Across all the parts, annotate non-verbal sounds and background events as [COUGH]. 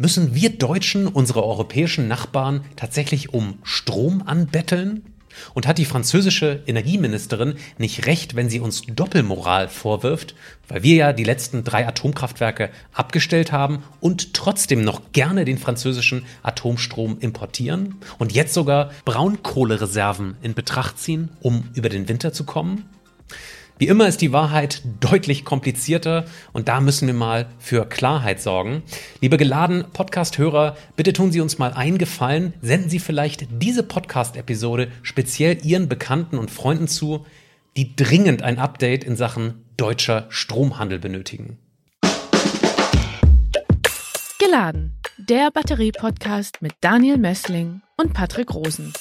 Müssen wir Deutschen unsere europäischen Nachbarn tatsächlich um Strom anbetteln? Und hat die französische Energieministerin nicht recht, wenn sie uns Doppelmoral vorwirft, weil wir ja die letzten drei Atomkraftwerke abgestellt haben und trotzdem noch gerne den französischen Atomstrom importieren und jetzt sogar Braunkohlereserven in Betracht ziehen, um über den Winter zu kommen? Wie immer ist die Wahrheit deutlich komplizierter und da müssen wir mal für Klarheit sorgen. Liebe geladen Podcast-Hörer, bitte tun Sie uns mal einen Gefallen. Senden Sie vielleicht diese Podcast-Episode speziell Ihren Bekannten und Freunden zu, die dringend ein Update in Sachen deutscher Stromhandel benötigen. Geladen, der Batterie-Podcast mit Daniel Messling und Patrick Rosen.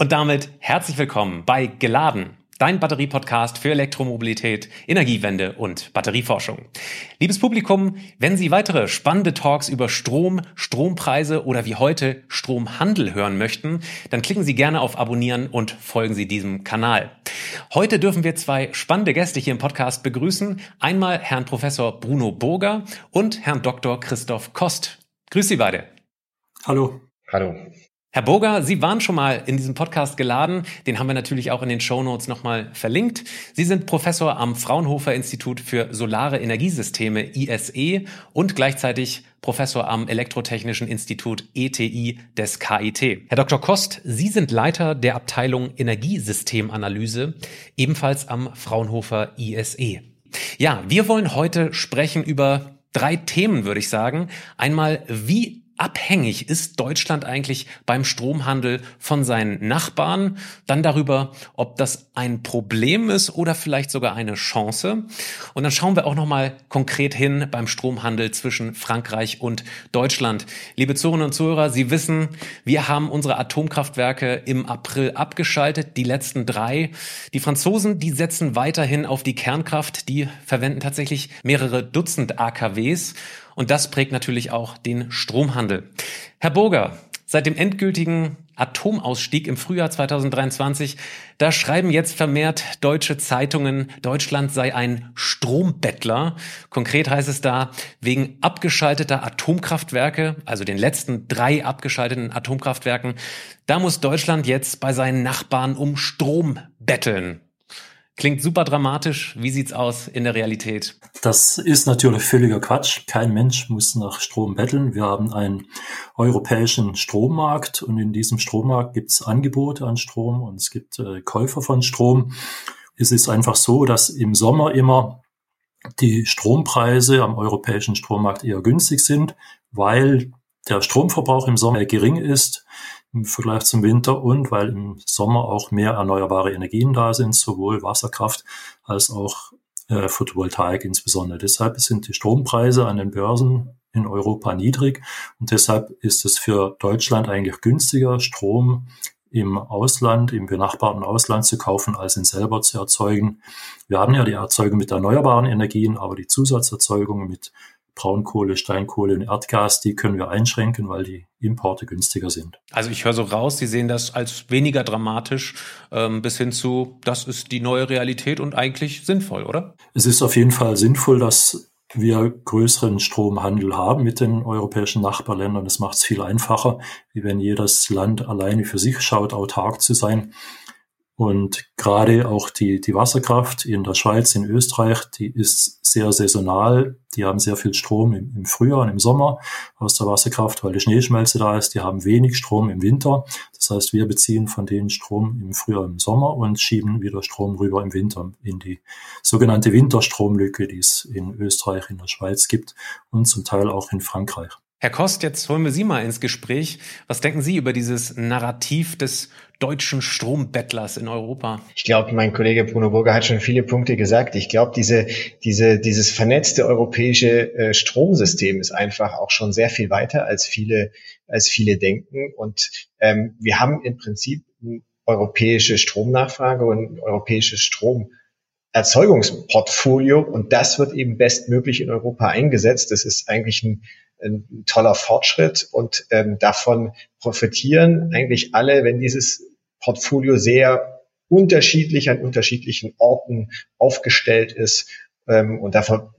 Und damit herzlich willkommen bei Geladen, dein Batterie-Podcast für Elektromobilität, Energiewende und Batterieforschung. Liebes Publikum, wenn Sie weitere spannende Talks über Strom, Strompreise oder wie heute Stromhandel hören möchten, dann klicken Sie gerne auf Abonnieren und folgen Sie diesem Kanal. Heute dürfen wir zwei spannende Gäste hier im Podcast begrüßen. Einmal Herrn Professor Bruno Burger und Herrn Dr. Christoph Kost. Grüß Sie beide. Hallo. Hallo. Herr Boger, Sie waren schon mal in diesem Podcast geladen. Den haben wir natürlich auch in den Show Notes nochmal verlinkt. Sie sind Professor am Fraunhofer Institut für Solare Energiesysteme ISE und gleichzeitig Professor am Elektrotechnischen Institut ETI des KIT. Herr Dr. Kost, Sie sind Leiter der Abteilung Energiesystemanalyse, ebenfalls am Fraunhofer ISE. Ja, wir wollen heute sprechen über drei Themen, würde ich sagen. Einmal, wie abhängig ist Deutschland eigentlich beim Stromhandel von seinen Nachbarn? Dann darüber, ob das ein Problem ist oder vielleicht sogar eine Chance. Und dann schauen wir auch noch mal konkret hin beim Stromhandel zwischen Frankreich und Deutschland. Liebe Zuhörerinnen und Zuhörer, Sie wissen, wir haben unsere Atomkraftwerke im April abgeschaltet, die letzten drei. Die Franzosen, die setzen weiterhin auf die Kernkraft. Die verwenden tatsächlich mehrere Dutzend AKWs. Und das prägt natürlich auch den Stromhandel. Herr Burger, seit dem endgültigen Atomausstieg im Frühjahr 2023, da schreiben jetzt vermehrt deutsche Zeitungen, Deutschland sei ein Strombettler. Konkret heißt es da, wegen abgeschalteter Atomkraftwerke, also den letzten drei abgeschalteten Atomkraftwerken, da muss Deutschland jetzt bei seinen Nachbarn um Strom betteln. Klingt super dramatisch. Wie sieht's aus in der Realität? Das ist natürlich völliger Quatsch. Kein Mensch muss nach Strom betteln. Wir haben einen europäischen Strommarkt und in diesem Strommarkt gibt's Angebote an Strom und es gibt äh, Käufer von Strom. Es ist einfach so, dass im Sommer immer die Strompreise am europäischen Strommarkt eher günstig sind, weil der Stromverbrauch im Sommer gering ist im Vergleich zum Winter und weil im Sommer auch mehr erneuerbare Energien da sind, sowohl Wasserkraft als auch äh, Photovoltaik insbesondere. Deshalb sind die Strompreise an den Börsen in Europa niedrig und deshalb ist es für Deutschland eigentlich günstiger, Strom im Ausland, im benachbarten Ausland zu kaufen, als ihn selber zu erzeugen. Wir haben ja die Erzeugung mit erneuerbaren Energien, aber die Zusatzerzeugung mit Braunkohle, Steinkohle und Erdgas, die können wir einschränken, weil die Importe günstiger sind. Also ich höre so raus, Sie sehen das als weniger dramatisch ähm, bis hin zu, das ist die neue Realität und eigentlich sinnvoll, oder? Es ist auf jeden Fall sinnvoll, dass wir größeren Stromhandel haben mit den europäischen Nachbarländern. Das macht es viel einfacher, wie wenn jedes Land alleine für sich schaut, autark zu sein. Und gerade auch die, die Wasserkraft in der Schweiz, in Österreich, die ist sehr saisonal. Die haben sehr viel Strom im, im, Frühjahr und im Sommer aus der Wasserkraft, weil die Schneeschmelze da ist. Die haben wenig Strom im Winter. Das heißt, wir beziehen von denen Strom im Frühjahr und im Sommer und schieben wieder Strom rüber im Winter in die sogenannte Winterstromlücke, die es in Österreich, in der Schweiz gibt und zum Teil auch in Frankreich. Herr Kost, jetzt holen wir Sie mal ins Gespräch. Was denken Sie über dieses Narrativ des deutschen Strombettlers in Europa? Ich glaube, mein Kollege Bruno Burger hat schon viele Punkte gesagt. Ich glaube, diese, diese, dieses vernetzte europäische äh, Stromsystem ist einfach auch schon sehr viel weiter, als viele, als viele denken. Und ähm, wir haben im Prinzip europäische Stromnachfrage und europäisches Strom Erzeugungsportfolio und das wird eben bestmöglich in Europa eingesetzt. Das ist eigentlich ein ein toller Fortschritt und ähm, davon profitieren eigentlich alle, wenn dieses Portfolio sehr unterschiedlich an unterschiedlichen Orten aufgestellt ist. Ähm, und davon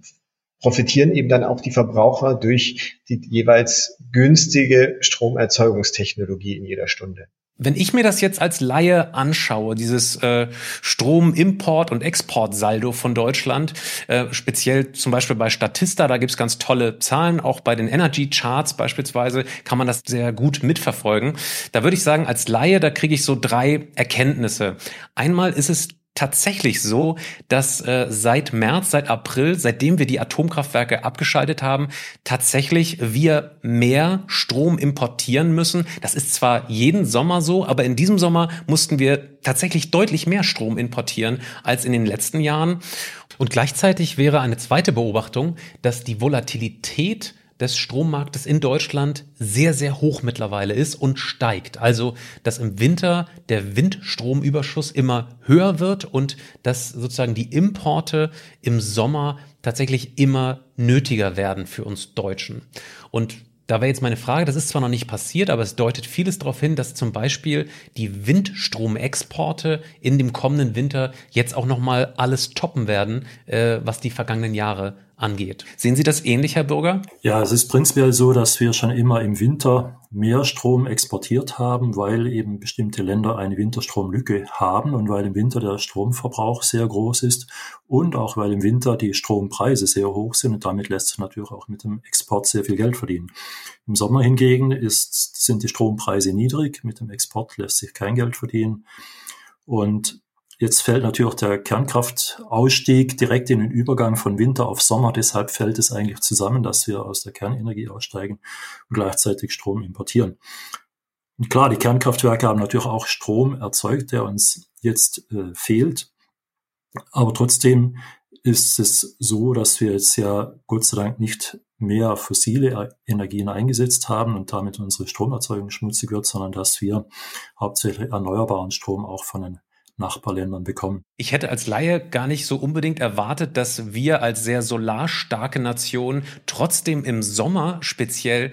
profitieren eben dann auch die Verbraucher durch die jeweils günstige Stromerzeugungstechnologie in jeder Stunde. Wenn ich mir das jetzt als Laie anschaue, dieses äh, Stromimport- und Exportsaldo von Deutschland, äh, speziell zum Beispiel bei Statista, da gibt's ganz tolle Zahlen, auch bei den Energy Charts beispielsweise kann man das sehr gut mitverfolgen. Da würde ich sagen, als Laie, da kriege ich so drei Erkenntnisse. Einmal ist es tatsächlich so, dass äh, seit März, seit April, seitdem wir die Atomkraftwerke abgeschaltet haben, tatsächlich wir mehr Strom importieren müssen. Das ist zwar jeden Sommer so, aber in diesem Sommer mussten wir tatsächlich deutlich mehr Strom importieren als in den letzten Jahren. Und gleichzeitig wäre eine zweite Beobachtung, dass die Volatilität des Strommarktes in Deutschland sehr, sehr hoch mittlerweile ist und steigt. Also, dass im Winter der Windstromüberschuss immer höher wird und dass sozusagen die Importe im Sommer tatsächlich immer nötiger werden für uns Deutschen. Und da wäre jetzt meine Frage, das ist zwar noch nicht passiert, aber es deutet vieles darauf hin, dass zum Beispiel die Windstromexporte in dem kommenden Winter jetzt auch nochmal alles toppen werden, äh, was die vergangenen Jahre angeht. Sehen Sie das ähnlich, Herr Bürger? Ja, es ist prinzipiell so, dass wir schon immer im Winter mehr Strom exportiert haben, weil eben bestimmte Länder eine Winterstromlücke haben und weil im Winter der Stromverbrauch sehr groß ist und auch weil im Winter die Strompreise sehr hoch sind und damit lässt sich natürlich auch mit dem Export sehr viel Geld verdienen. Im Sommer hingegen ist, sind die Strompreise niedrig, mit dem Export lässt sich kein Geld verdienen und Jetzt fällt natürlich der Kernkraftausstieg direkt in den Übergang von Winter auf Sommer. Deshalb fällt es eigentlich zusammen, dass wir aus der Kernenergie aussteigen und gleichzeitig Strom importieren. Und klar, die Kernkraftwerke haben natürlich auch Strom erzeugt, der uns jetzt äh, fehlt. Aber trotzdem ist es so, dass wir jetzt ja Gott sei Dank nicht mehr fossile Energien eingesetzt haben und damit unsere Stromerzeugung schmutzig wird, sondern dass wir hauptsächlich erneuerbaren Strom auch von den Nachbarländern bekommen. Ich hätte als Laie gar nicht so unbedingt erwartet, dass wir als sehr solarstarke Nation trotzdem im Sommer speziell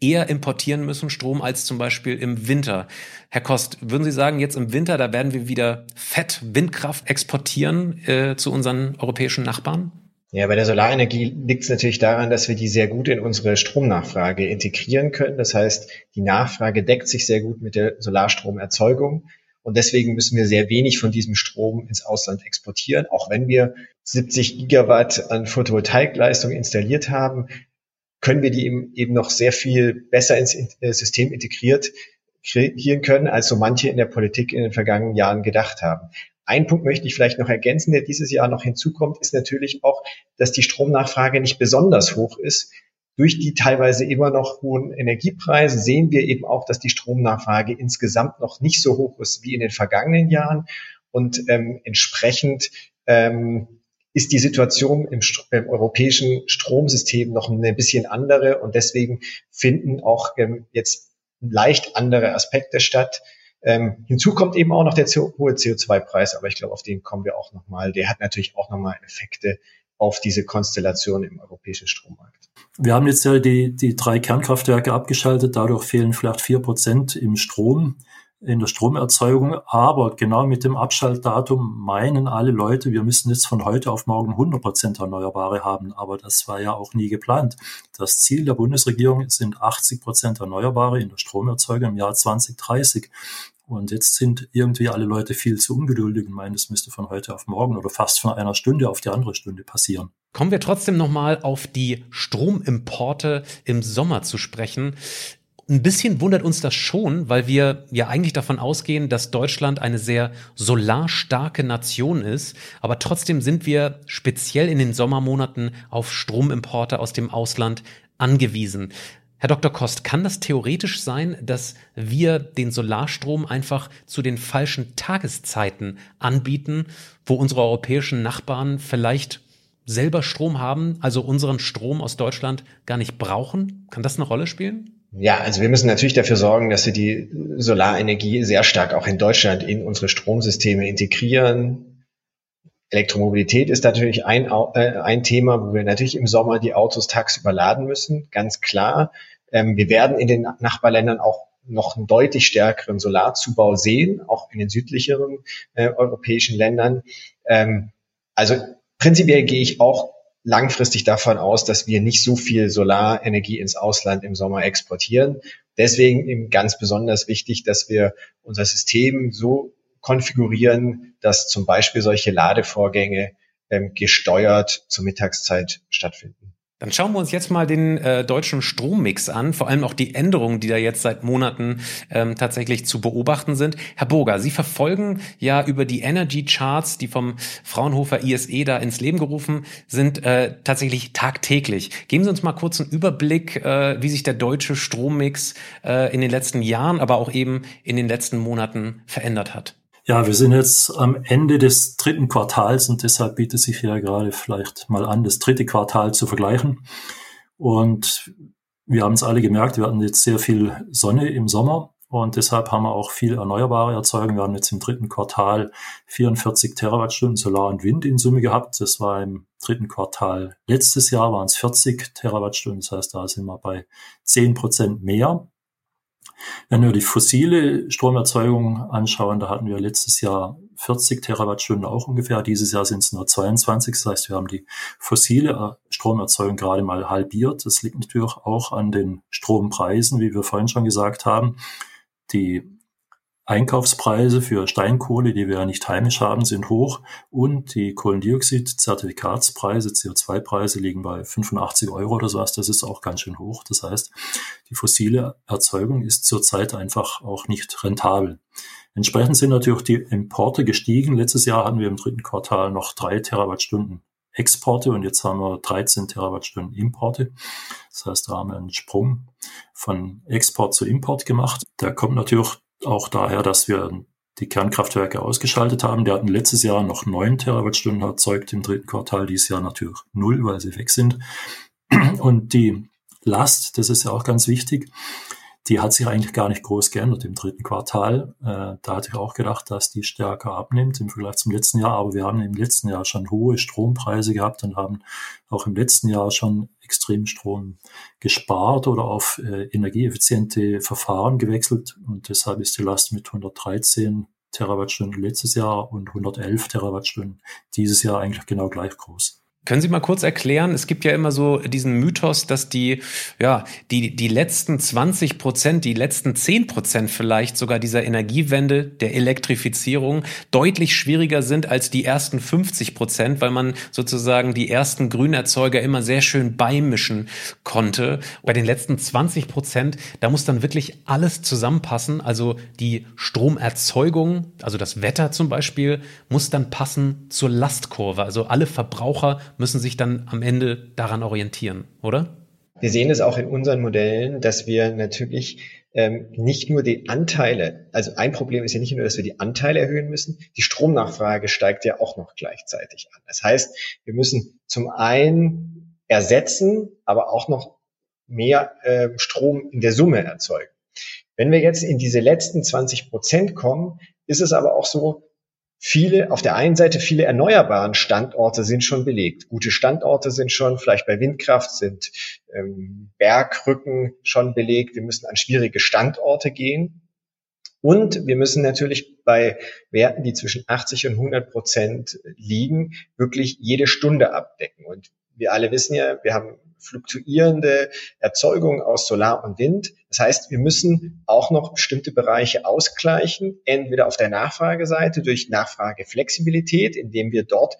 eher importieren müssen Strom als zum Beispiel im Winter. Herr Kost, würden Sie sagen, jetzt im Winter, da werden wir wieder Fett Windkraft exportieren äh, zu unseren europäischen Nachbarn? Ja, bei der Solarenergie liegt es natürlich daran, dass wir die sehr gut in unsere Stromnachfrage integrieren können. Das heißt, die Nachfrage deckt sich sehr gut mit der Solarstromerzeugung. Und deswegen müssen wir sehr wenig von diesem Strom ins Ausland exportieren. Auch wenn wir 70 Gigawatt an Photovoltaikleistung installiert haben, können wir die eben noch sehr viel besser ins äh, System integriert kreieren können, als so manche in der Politik in den vergangenen Jahren gedacht haben. Ein Punkt möchte ich vielleicht noch ergänzen, der dieses Jahr noch hinzukommt, ist natürlich auch, dass die Stromnachfrage nicht besonders hoch ist durch die teilweise immer noch hohen Energiepreise sehen wir eben auch, dass die Stromnachfrage insgesamt noch nicht so hoch ist wie in den vergangenen Jahren. Und ähm, entsprechend ähm, ist die Situation im, im, europäischen Stromsystem noch ein bisschen andere. Und deswegen finden auch ähm, jetzt leicht andere Aspekte statt. Ähm, hinzu kommt eben auch noch der hohe CO2-Preis, aber ich glaube, auf den kommen wir auch nochmal. Der hat natürlich auch nochmal Effekte auf diese Konstellation im europäischen Strommarkt. Wir haben jetzt ja die, die drei Kernkraftwerke abgeschaltet, dadurch fehlen vielleicht vier Prozent im Strom, in der Stromerzeugung. Aber genau mit dem Abschaltdatum meinen alle Leute, wir müssen jetzt von heute auf morgen 100 Prozent Erneuerbare haben. Aber das war ja auch nie geplant. Das Ziel der Bundesregierung sind 80 Prozent Erneuerbare in der Stromerzeugung im Jahr 2030. Und jetzt sind irgendwie alle Leute viel zu ungeduldig und meinen, es müsste von heute auf morgen oder fast von einer Stunde auf die andere Stunde passieren. Kommen wir trotzdem nochmal auf die Stromimporte im Sommer zu sprechen. Ein bisschen wundert uns das schon, weil wir ja eigentlich davon ausgehen, dass Deutschland eine sehr solarstarke Nation ist. Aber trotzdem sind wir speziell in den Sommermonaten auf Stromimporte aus dem Ausland angewiesen. Herr Dr. Kost, kann das theoretisch sein, dass wir den Solarstrom einfach zu den falschen Tageszeiten anbieten, wo unsere europäischen Nachbarn vielleicht selber Strom haben, also unseren Strom aus Deutschland gar nicht brauchen? Kann das eine Rolle spielen? Ja, also wir müssen natürlich dafür sorgen, dass wir die Solarenergie sehr stark auch in Deutschland in unsere Stromsysteme integrieren, Elektromobilität ist natürlich ein, äh, ein Thema, wo wir natürlich im Sommer die Autos tagsüber laden müssen, ganz klar. Ähm, wir werden in den Nachbarländern auch noch einen deutlich stärkeren Solarzubau sehen, auch in den südlicheren äh, europäischen Ländern. Ähm, also prinzipiell gehe ich auch langfristig davon aus, dass wir nicht so viel Solarenergie ins Ausland im Sommer exportieren. Deswegen eben ganz besonders wichtig, dass wir unser System so konfigurieren, dass zum Beispiel solche Ladevorgänge ähm, gesteuert zur Mittagszeit stattfinden. Dann schauen wir uns jetzt mal den äh, deutschen Strommix an, vor allem auch die Änderungen, die da jetzt seit Monaten ähm, tatsächlich zu beobachten sind. Herr Burger, Sie verfolgen ja über die Energy Charts, die vom Fraunhofer ISE da ins Leben gerufen sind, äh, tatsächlich tagtäglich. Geben Sie uns mal kurz einen Überblick, äh, wie sich der deutsche Strommix äh, in den letzten Jahren, aber auch eben in den letzten Monaten verändert hat. Ja, wir sind jetzt am Ende des dritten Quartals und deshalb bietet sich ja gerade vielleicht mal an, das dritte Quartal zu vergleichen. Und wir haben es alle gemerkt, wir hatten jetzt sehr viel Sonne im Sommer und deshalb haben wir auch viel erneuerbare Erzeugung. Wir haben jetzt im dritten Quartal 44 Terawattstunden Solar und Wind in Summe gehabt. Das war im dritten Quartal letztes Jahr waren es 40 Terawattstunden. Das heißt, da sind wir bei 10 Prozent mehr. Wenn wir die fossile Stromerzeugung anschauen, da hatten wir letztes Jahr 40 Terawattstunden auch ungefähr. Dieses Jahr sind es nur 22. Das heißt, wir haben die fossile Stromerzeugung gerade mal halbiert. Das liegt natürlich auch an den Strompreisen, wie wir vorhin schon gesagt haben. Die Einkaufspreise für Steinkohle, die wir ja nicht heimisch haben, sind hoch und die Kohlendioxid-Zertifikatspreise, CO2-Preise liegen bei 85 Euro oder sowas. Das ist auch ganz schön hoch. Das heißt, die fossile Erzeugung ist zurzeit einfach auch nicht rentabel. Entsprechend sind natürlich die Importe gestiegen. Letztes Jahr hatten wir im dritten Quartal noch drei Terawattstunden Exporte und jetzt haben wir 13 Terawattstunden Importe. Das heißt, da haben wir einen Sprung von Export zu Import gemacht. Der kommt natürlich auch daher, dass wir die Kernkraftwerke ausgeschaltet haben. Die hatten letztes Jahr noch neun Terawattstunden erzeugt, im dritten Quartal dieses Jahr natürlich null, weil sie weg sind. Und die Last, das ist ja auch ganz wichtig, die hat sich eigentlich gar nicht groß geändert im dritten Quartal. Äh, da hatte ich auch gedacht, dass die stärker abnimmt im Vergleich zum letzten Jahr. Aber wir haben im letzten Jahr schon hohe Strompreise gehabt und haben auch im letzten Jahr schon extrem Strom gespart oder auf äh, energieeffiziente Verfahren gewechselt. Und deshalb ist die Last mit 113 Terawattstunden letztes Jahr und 111 Terawattstunden dieses Jahr eigentlich genau gleich groß. Können Sie mal kurz erklären, es gibt ja immer so diesen Mythos, dass die, ja, die, die letzten 20 Prozent, die letzten 10 Prozent vielleicht sogar dieser Energiewende, der Elektrifizierung deutlich schwieriger sind als die ersten 50 Prozent, weil man sozusagen die ersten Grünerzeuger immer sehr schön beimischen konnte. Bei den letzten 20 Prozent, da muss dann wirklich alles zusammenpassen. Also die Stromerzeugung, also das Wetter zum Beispiel, muss dann passen zur Lastkurve. Also alle Verbraucher müssen sich dann am Ende daran orientieren, oder? Wir sehen es auch in unseren Modellen, dass wir natürlich ähm, nicht nur die Anteile, also ein Problem ist ja nicht nur, dass wir die Anteile erhöhen müssen, die Stromnachfrage steigt ja auch noch gleichzeitig an. Das heißt, wir müssen zum einen ersetzen, aber auch noch mehr äh, Strom in der Summe erzeugen. Wenn wir jetzt in diese letzten 20 Prozent kommen, ist es aber auch so, viele, auf der einen Seite viele erneuerbaren Standorte sind schon belegt. Gute Standorte sind schon, vielleicht bei Windkraft sind ähm, Bergrücken schon belegt. Wir müssen an schwierige Standorte gehen. Und wir müssen natürlich bei Werten, die zwischen 80 und 100 Prozent liegen, wirklich jede Stunde abdecken. Und wir alle wissen ja, wir haben fluktuierende Erzeugung aus Solar und Wind. Das heißt, wir müssen auch noch bestimmte Bereiche ausgleichen, entweder auf der Nachfrageseite durch Nachfrageflexibilität, indem wir dort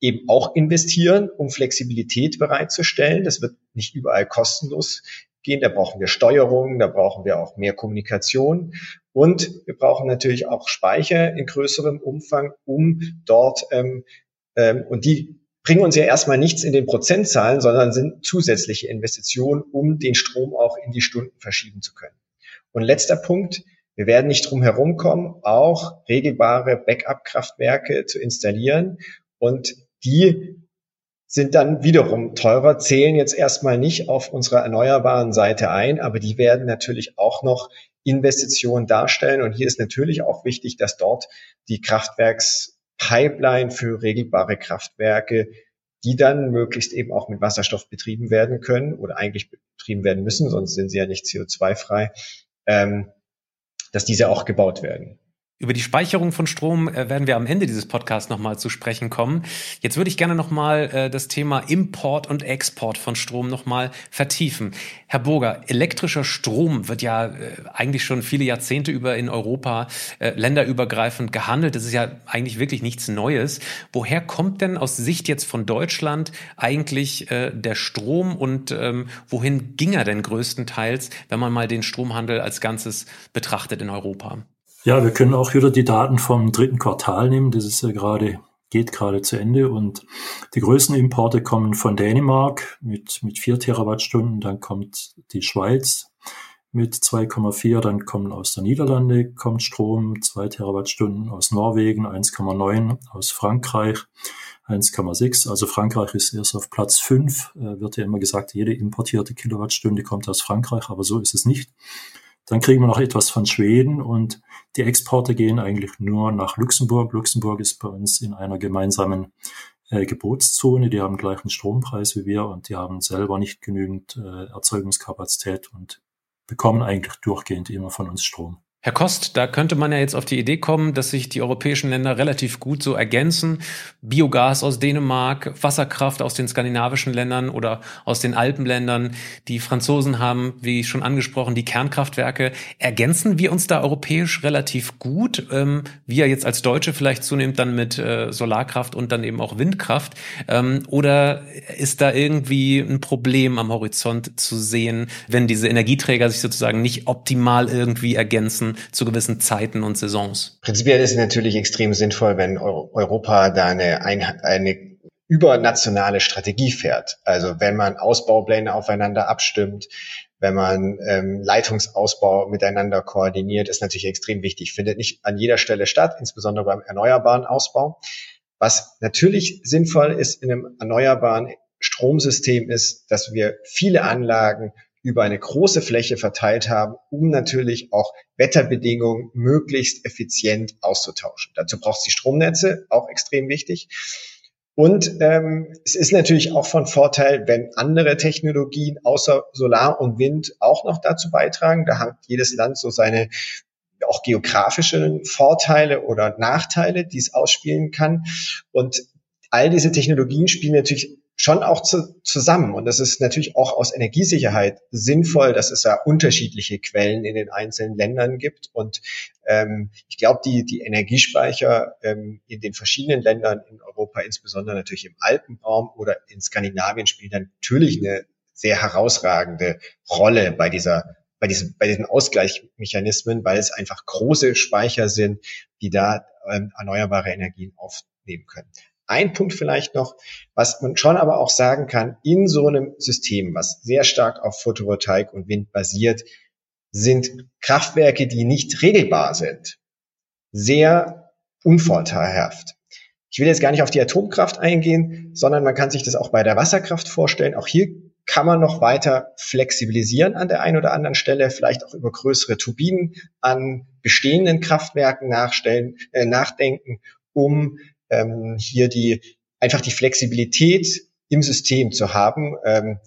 eben auch investieren, um Flexibilität bereitzustellen. Das wird nicht überall kostenlos gehen. Da brauchen wir Steuerung, da brauchen wir auch mehr Kommunikation. Und wir brauchen natürlich auch Speicher in größerem Umfang, um dort ähm, ähm, und die bringen uns ja erstmal nichts in den Prozentzahlen, sondern sind zusätzliche Investitionen, um den Strom auch in die Stunden verschieben zu können. Und letzter Punkt, wir werden nicht drum herum kommen, auch regelbare Backup-Kraftwerke zu installieren. Und die sind dann wiederum teurer, zählen jetzt erstmal nicht auf unserer erneuerbaren Seite ein, aber die werden natürlich auch noch Investitionen darstellen. Und hier ist natürlich auch wichtig, dass dort die Kraftwerks Pipeline für regelbare Kraftwerke, die dann möglichst eben auch mit Wasserstoff betrieben werden können oder eigentlich betrieben werden müssen, sonst sind sie ja nicht CO2-frei, ähm, dass diese auch gebaut werden. Über die Speicherung von Strom äh, werden wir am Ende dieses Podcasts nochmal zu sprechen kommen. Jetzt würde ich gerne nochmal äh, das Thema Import und Export von Strom nochmal vertiefen. Herr Burger, elektrischer Strom wird ja äh, eigentlich schon viele Jahrzehnte über in Europa äh, länderübergreifend gehandelt. Das ist ja eigentlich wirklich nichts Neues. Woher kommt denn aus Sicht jetzt von Deutschland eigentlich äh, der Strom und ähm, wohin ging er denn größtenteils, wenn man mal den Stromhandel als Ganzes betrachtet in Europa? Ja, wir können auch wieder die Daten vom dritten Quartal nehmen. Das ist ja gerade, geht gerade zu Ende und die größten Importe kommen von Dänemark mit, mit vier Terawattstunden. Dann kommt die Schweiz mit 2,4. Dann kommen aus der Niederlande kommt Strom, zwei Terawattstunden aus Norwegen, 1,9 aus Frankreich. 1,6. Also Frankreich ist erst auf Platz 5. Äh, wird ja immer gesagt, jede importierte Kilowattstunde kommt aus Frankreich, aber so ist es nicht. Dann kriegen wir noch etwas von Schweden und die Exporte gehen eigentlich nur nach Luxemburg. Luxemburg ist bei uns in einer gemeinsamen äh, Gebotszone. Die haben gleichen Strompreis wie wir und die haben selber nicht genügend äh, Erzeugungskapazität und bekommen eigentlich durchgehend immer von uns Strom. Herr Kost, da könnte man ja jetzt auf die Idee kommen, dass sich die europäischen Länder relativ gut so ergänzen. Biogas aus Dänemark, Wasserkraft aus den skandinavischen Ländern oder aus den Alpenländern. Die Franzosen haben, wie schon angesprochen, die Kernkraftwerke. Ergänzen wir uns da europäisch relativ gut? Ähm, wir jetzt als Deutsche vielleicht zunehmend dann mit äh, Solarkraft und dann eben auch Windkraft. Ähm, oder ist da irgendwie ein Problem am Horizont zu sehen, wenn diese Energieträger sich sozusagen nicht optimal irgendwie ergänzen? Zu gewissen Zeiten und Saisons? Prinzipiell ist es natürlich extrem sinnvoll, wenn Europa da eine, eine übernationale Strategie fährt. Also wenn man Ausbaupläne aufeinander abstimmt, wenn man ähm, Leitungsausbau miteinander koordiniert, ist natürlich extrem wichtig. Findet nicht an jeder Stelle statt, insbesondere beim erneuerbaren Ausbau. Was natürlich sinnvoll ist in einem erneuerbaren Stromsystem ist, dass wir viele Anlagen über eine große Fläche verteilt haben, um natürlich auch Wetterbedingungen möglichst effizient auszutauschen. Dazu braucht es die Stromnetze, auch extrem wichtig. Und ähm, es ist natürlich auch von Vorteil, wenn andere Technologien außer Solar und Wind auch noch dazu beitragen. Da hat jedes Land so seine auch geografischen Vorteile oder Nachteile, die es ausspielen kann. Und all diese Technologien spielen natürlich schon auch zu, zusammen. Und das ist natürlich auch aus Energiesicherheit sinnvoll, dass es ja unterschiedliche Quellen in den einzelnen Ländern gibt. Und ähm, ich glaube, die, die Energiespeicher ähm, in den verschiedenen Ländern in Europa, insbesondere natürlich im Alpenraum oder in Skandinavien, spielen natürlich eine sehr herausragende Rolle bei dieser bei diesen, bei diesen Ausgleichsmechanismen, weil es einfach große Speicher sind, die da ähm, erneuerbare Energien aufnehmen können. Ein Punkt vielleicht noch, was man schon aber auch sagen kann, in so einem System, was sehr stark auf Photovoltaik und Wind basiert, sind Kraftwerke, die nicht regelbar sind, sehr unvorteilhaft. Ich will jetzt gar nicht auf die Atomkraft eingehen, sondern man kann sich das auch bei der Wasserkraft vorstellen. Auch hier kann man noch weiter flexibilisieren an der einen oder anderen Stelle, vielleicht auch über größere Turbinen an bestehenden Kraftwerken nachstellen, äh, nachdenken, um ähm, hier die einfach die Flexibilität im System zu haben. Ähm,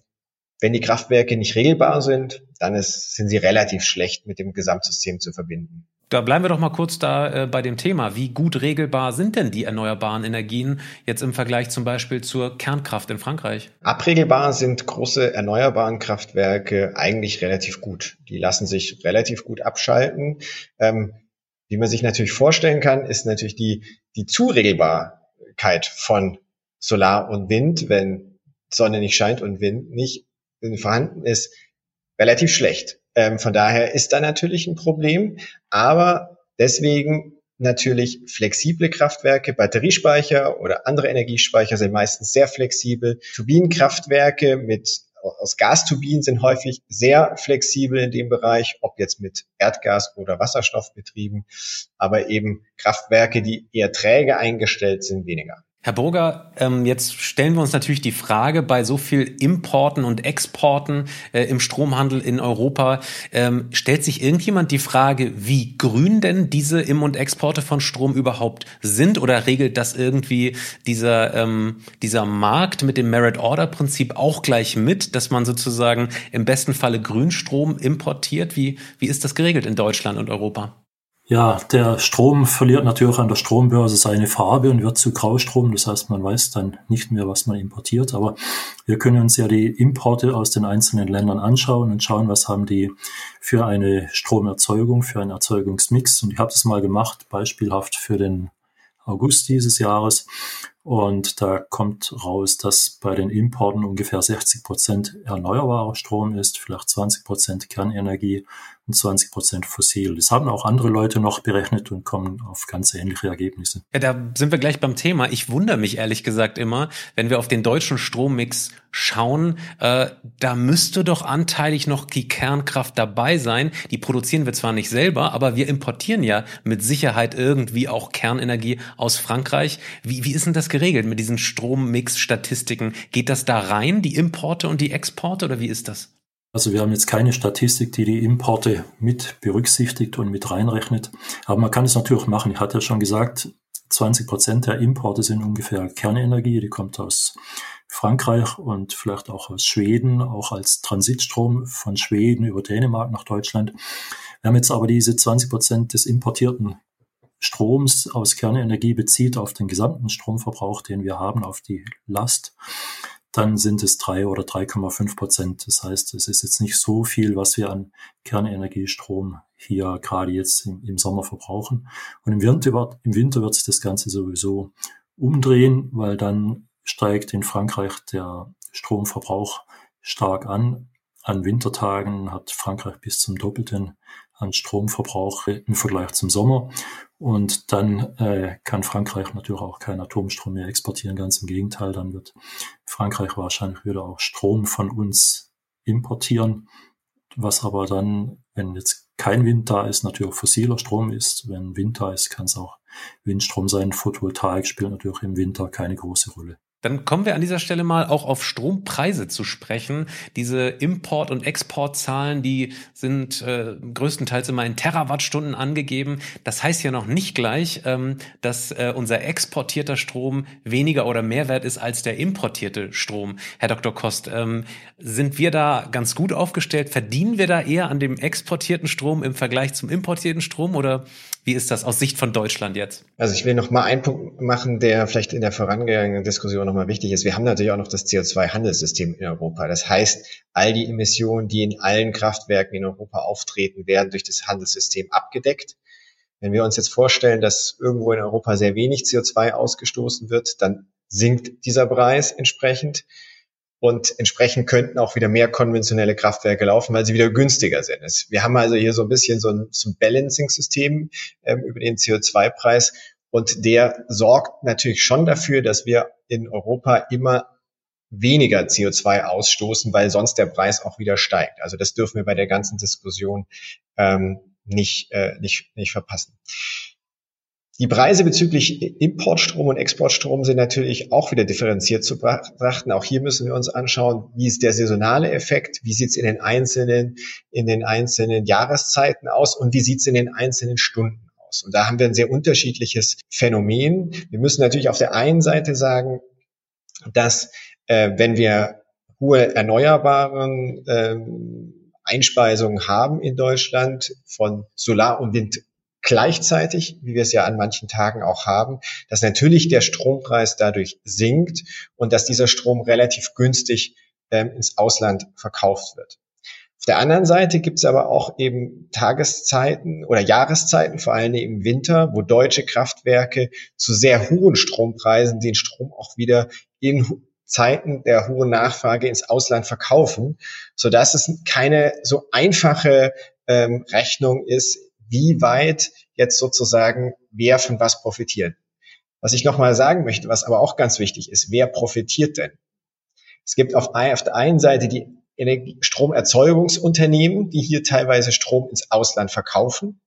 wenn die Kraftwerke nicht regelbar sind, dann ist, sind sie relativ schlecht mit dem Gesamtsystem zu verbinden. Da bleiben wir doch mal kurz da äh, bei dem Thema. Wie gut regelbar sind denn die erneuerbaren Energien jetzt im Vergleich zum Beispiel zur Kernkraft in Frankreich? Abregelbar sind große erneuerbaren Kraftwerke eigentlich relativ gut. Die lassen sich relativ gut abschalten. Ähm, wie man sich natürlich vorstellen kann, ist natürlich die, die Zuregelbarkeit von Solar und Wind, wenn Sonne nicht scheint und Wind nicht vorhanden ist, relativ schlecht. Ähm, von daher ist da natürlich ein Problem, aber deswegen natürlich flexible Kraftwerke, Batteriespeicher oder andere Energiespeicher sind meistens sehr flexibel. Turbinenkraftwerke mit aus Gasturbinen sind häufig sehr flexibel in dem Bereich, ob jetzt mit Erdgas oder Wasserstoff betrieben, aber eben Kraftwerke, die eher träge eingestellt sind, weniger. Herr Burger, ähm, jetzt stellen wir uns natürlich die Frage bei so viel Importen und Exporten äh, im Stromhandel in Europa, ähm, stellt sich irgendjemand die Frage, wie grün denn diese Im- und Exporte von Strom überhaupt sind oder regelt das irgendwie dieser, ähm, dieser Markt mit dem Merit-Order-Prinzip auch gleich mit, dass man sozusagen im besten Falle Grünstrom importiert? Wie, wie ist das geregelt in Deutschland und Europa? Ja, der Strom verliert natürlich an der Strombörse seine Farbe und wird zu Graustrom. Das heißt, man weiß dann nicht mehr, was man importiert. Aber wir können uns ja die Importe aus den einzelnen Ländern anschauen und schauen, was haben die für eine Stromerzeugung, für einen Erzeugungsmix. Und ich habe das mal gemacht, beispielhaft für den August dieses Jahres. Und da kommt raus, dass bei den Importen ungefähr 60 Prozent erneuerbarer Strom ist, vielleicht 20 Prozent Kernenergie und 20 Prozent fossil. Das haben auch andere Leute noch berechnet und kommen auf ganz ähnliche Ergebnisse. Ja, da sind wir gleich beim Thema. Ich wundere mich ehrlich gesagt immer, wenn wir auf den deutschen Strommix schauen, äh, da müsste doch anteilig noch die Kernkraft dabei sein. Die produzieren wir zwar nicht selber, aber wir importieren ja mit Sicherheit irgendwie auch Kernenergie aus Frankreich. Wie, wie ist denn das geregelt mit diesen Strommix-Statistiken? Geht das da rein, die Importe und die Exporte oder wie ist das? Also wir haben jetzt keine Statistik, die die Importe mit berücksichtigt und mit reinrechnet. Aber man kann es natürlich machen. Ich hatte ja schon gesagt, 20 Prozent der Importe sind ungefähr Kernenergie. Die kommt aus Frankreich und vielleicht auch aus Schweden, auch als Transitstrom von Schweden über Dänemark nach Deutschland. Wir haben jetzt aber diese 20 Prozent des importierten Stroms aus Kernenergie bezieht auf den gesamten Stromverbrauch, den wir haben, auf die Last, dann sind es drei oder 3,5 Prozent. Das heißt, es ist jetzt nicht so viel, was wir an Kernenergiestrom hier gerade jetzt im, im Sommer verbrauchen. Und im Winter, im Winter wird sich das Ganze sowieso umdrehen, weil dann steigt in Frankreich der Stromverbrauch stark an. An Wintertagen hat Frankreich bis zum Doppelten an Stromverbrauch im Vergleich zum Sommer. Und dann äh, kann Frankreich natürlich auch keinen Atomstrom mehr exportieren. Ganz im Gegenteil, dann wird Frankreich wahrscheinlich wieder auch Strom von uns importieren, was aber dann, wenn jetzt kein Wind da ist, natürlich fossiler Strom ist. Wenn Wind da ist, kann es auch Windstrom sein. Photovoltaik spielt natürlich im Winter keine große Rolle. Dann kommen wir an dieser Stelle mal auch auf Strompreise zu sprechen. Diese Import- und Exportzahlen, die sind äh, größtenteils immer in Terawattstunden angegeben. Das heißt ja noch nicht gleich, ähm, dass äh, unser exportierter Strom weniger oder mehr wert ist als der importierte Strom. Herr Dr. Kost, ähm, sind wir da ganz gut aufgestellt? Verdienen wir da eher an dem exportierten Strom im Vergleich zum importierten Strom oder wie ist das aus Sicht von Deutschland jetzt? Also ich will noch mal einen Punkt machen, der vielleicht in der vorangegangenen Diskussion nochmal wichtig ist. Wir haben natürlich auch noch das CO2-Handelssystem in Europa. Das heißt, all die Emissionen, die in allen Kraftwerken in Europa auftreten, werden durch das Handelssystem abgedeckt. Wenn wir uns jetzt vorstellen, dass irgendwo in Europa sehr wenig CO2 ausgestoßen wird, dann sinkt dieser Preis entsprechend. Und entsprechend könnten auch wieder mehr konventionelle Kraftwerke laufen, weil sie wieder günstiger sind. Wir haben also hier so ein bisschen so ein, so ein Balancing-System ähm, über den CO2-Preis. Und der sorgt natürlich schon dafür, dass wir in Europa immer weniger CO2 ausstoßen, weil sonst der Preis auch wieder steigt. Also das dürfen wir bei der ganzen Diskussion ähm, nicht, äh, nicht, nicht verpassen. Die Preise bezüglich Importstrom und Exportstrom sind natürlich auch wieder differenziert zu betrachten. Auch hier müssen wir uns anschauen, wie ist der saisonale Effekt, wie sieht es in den einzelnen, in den einzelnen Jahreszeiten aus und wie sieht es in den einzelnen Stunden aus. Und da haben wir ein sehr unterschiedliches Phänomen. Wir müssen natürlich auf der einen Seite sagen, dass äh, wenn wir hohe erneuerbaren äh, Einspeisungen haben in Deutschland von Solar- und Wind gleichzeitig, wie wir es ja an manchen Tagen auch haben, dass natürlich der Strompreis dadurch sinkt und dass dieser Strom relativ günstig ähm, ins Ausland verkauft wird. Auf der anderen Seite gibt es aber auch eben Tageszeiten oder Jahreszeiten, vor allem im Winter, wo deutsche Kraftwerke zu sehr hohen Strompreisen den Strom auch wieder in Zeiten der hohen Nachfrage ins Ausland verkaufen, so dass es keine so einfache ähm, Rechnung ist, wie weit jetzt sozusagen wer von was profitiert. Was ich nochmal sagen möchte, was aber auch ganz wichtig ist, wer profitiert denn? Es gibt auf, auf der einen Seite die Energie Stromerzeugungsunternehmen, die hier teilweise Strom ins Ausland verkaufen.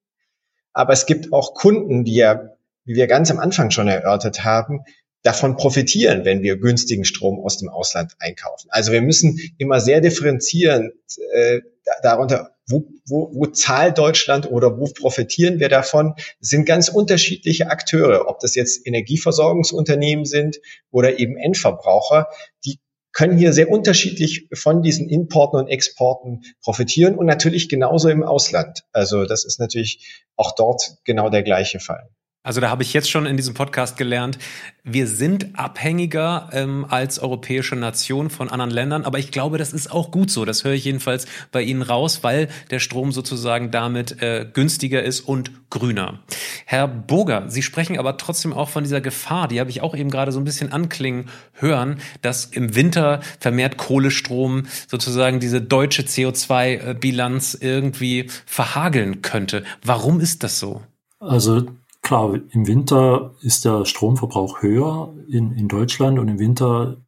Aber es gibt auch Kunden, die ja, wie wir ganz am Anfang schon erörtert haben, davon profitieren, wenn wir günstigen Strom aus dem Ausland einkaufen. Also wir müssen immer sehr differenzieren äh, darunter, wo, wo, wo zahlt Deutschland oder wo profitieren wir davon? Sind ganz unterschiedliche Akteure, ob das jetzt Energieversorgungsunternehmen sind oder eben Endverbraucher, die können hier sehr unterschiedlich von diesen Importen und Exporten profitieren und natürlich genauso im Ausland. Also das ist natürlich auch dort genau der gleiche Fall. Also da habe ich jetzt schon in diesem Podcast gelernt, wir sind abhängiger ähm, als europäische Nation von anderen Ländern, aber ich glaube, das ist auch gut so. Das höre ich jedenfalls bei Ihnen raus, weil der Strom sozusagen damit äh, günstiger ist und grüner. Herr Boger, Sie sprechen aber trotzdem auch von dieser Gefahr, die habe ich auch eben gerade so ein bisschen anklingen hören, dass im Winter vermehrt Kohlestrom sozusagen diese deutsche CO2-Bilanz irgendwie verhageln könnte. Warum ist das so? Also Klar, im Winter ist der Stromverbrauch höher in, in Deutschland und im Winter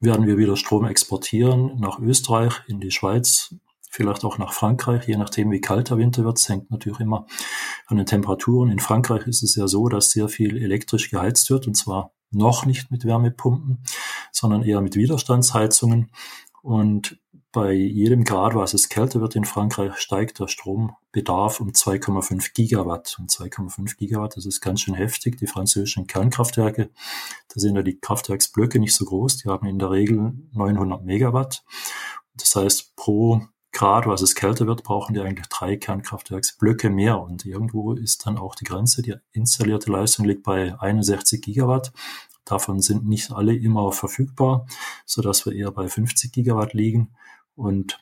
werden wir wieder Strom exportieren nach Österreich, in die Schweiz, vielleicht auch nach Frankreich, je nachdem wie kalt der Winter wird. Es hängt natürlich immer an den Temperaturen. In Frankreich ist es ja so, dass sehr viel elektrisch geheizt wird und zwar noch nicht mit Wärmepumpen, sondern eher mit Widerstandsheizungen. Und bei jedem Grad, was es kälter wird in Frankreich, steigt der Strombedarf um 2,5 Gigawatt. Und 2,5 Gigawatt, das ist ganz schön heftig. Die französischen Kernkraftwerke, da sind ja die Kraftwerksblöcke nicht so groß. Die haben in der Regel 900 Megawatt. Das heißt, pro Grad, was es kälter wird, brauchen die eigentlich drei Kernkraftwerksblöcke mehr. Und irgendwo ist dann auch die Grenze. Die installierte Leistung liegt bei 61 Gigawatt. Davon sind nicht alle immer verfügbar, so dass wir eher bei 50 Gigawatt liegen und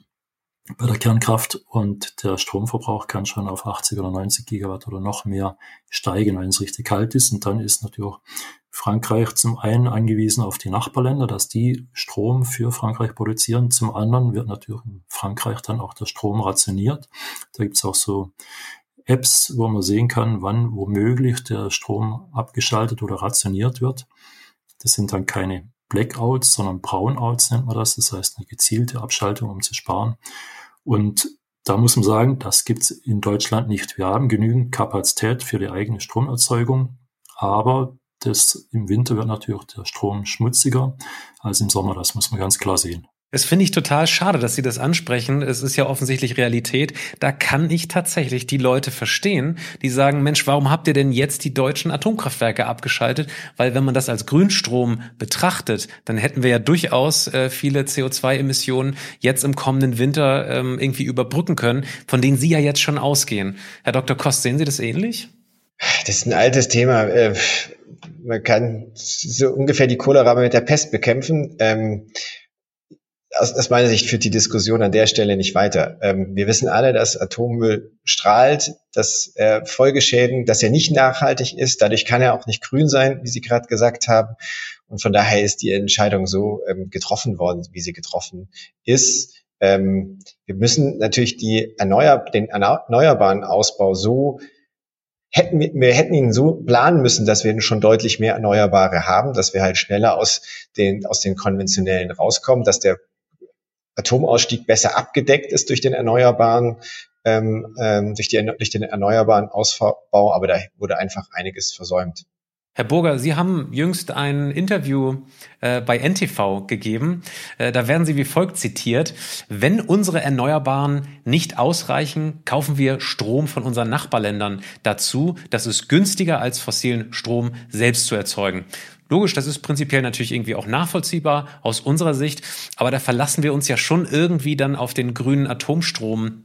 bei der Kernkraft und der Stromverbrauch kann schon auf 80 oder 90 Gigawatt oder noch mehr steigen, wenn es richtig kalt ist. Und dann ist natürlich Frankreich zum einen angewiesen auf die Nachbarländer, dass die Strom für Frankreich produzieren. Zum anderen wird natürlich in Frankreich dann auch der Strom rationiert. Da gibt es auch so Apps, wo man sehen kann, wann womöglich der Strom abgeschaltet oder rationiert wird. Das sind dann keine Blackouts, sondern Brownouts nennt man das. Das heißt eine gezielte Abschaltung, um zu sparen. Und da muss man sagen, das gibt es in Deutschland nicht. Wir haben genügend Kapazität für die eigene Stromerzeugung, aber das, im Winter wird natürlich der Strom schmutziger als im Sommer. Das muss man ganz klar sehen. Das finde ich total schade, dass Sie das ansprechen. Es ist ja offensichtlich Realität. Da kann ich tatsächlich die Leute verstehen, die sagen, Mensch, warum habt ihr denn jetzt die deutschen Atomkraftwerke abgeschaltet? Weil wenn man das als Grünstrom betrachtet, dann hätten wir ja durchaus äh, viele CO2-Emissionen jetzt im kommenden Winter ähm, irgendwie überbrücken können, von denen Sie ja jetzt schon ausgehen. Herr Dr. Kost, sehen Sie das ähnlich? Das ist ein altes Thema. Äh, man kann so ungefähr die Cholera mit der Pest bekämpfen. Ähm, aus, aus meiner Sicht führt die Diskussion an der Stelle nicht weiter. Ähm, wir wissen alle, dass Atommüll strahlt, dass er Folgeschäden, dass er nicht nachhaltig ist. Dadurch kann er auch nicht grün sein, wie Sie gerade gesagt haben. Und von daher ist die Entscheidung so ähm, getroffen worden, wie sie getroffen ist. Ähm, wir müssen natürlich die erneuer, den erneuerbaren Ausbau so hätten wir, wir hätten ihn so planen müssen, dass wir schon deutlich mehr Erneuerbare haben, dass wir halt schneller aus den, aus den konventionellen rauskommen, dass der Atomausstieg besser abgedeckt ist durch den erneuerbaren, ähm, ähm, durch, die, durch den erneuerbaren Ausbau, aber da wurde einfach einiges versäumt. Herr Burger, Sie haben jüngst ein Interview äh, bei NTV gegeben. Äh, da werden Sie wie folgt zitiert. Wenn unsere Erneuerbaren nicht ausreichen, kaufen wir Strom von unseren Nachbarländern dazu. Das ist günstiger als fossilen Strom selbst zu erzeugen. Logisch, das ist prinzipiell natürlich irgendwie auch nachvollziehbar aus unserer Sicht, aber da verlassen wir uns ja schon irgendwie dann auf den grünen Atomstrom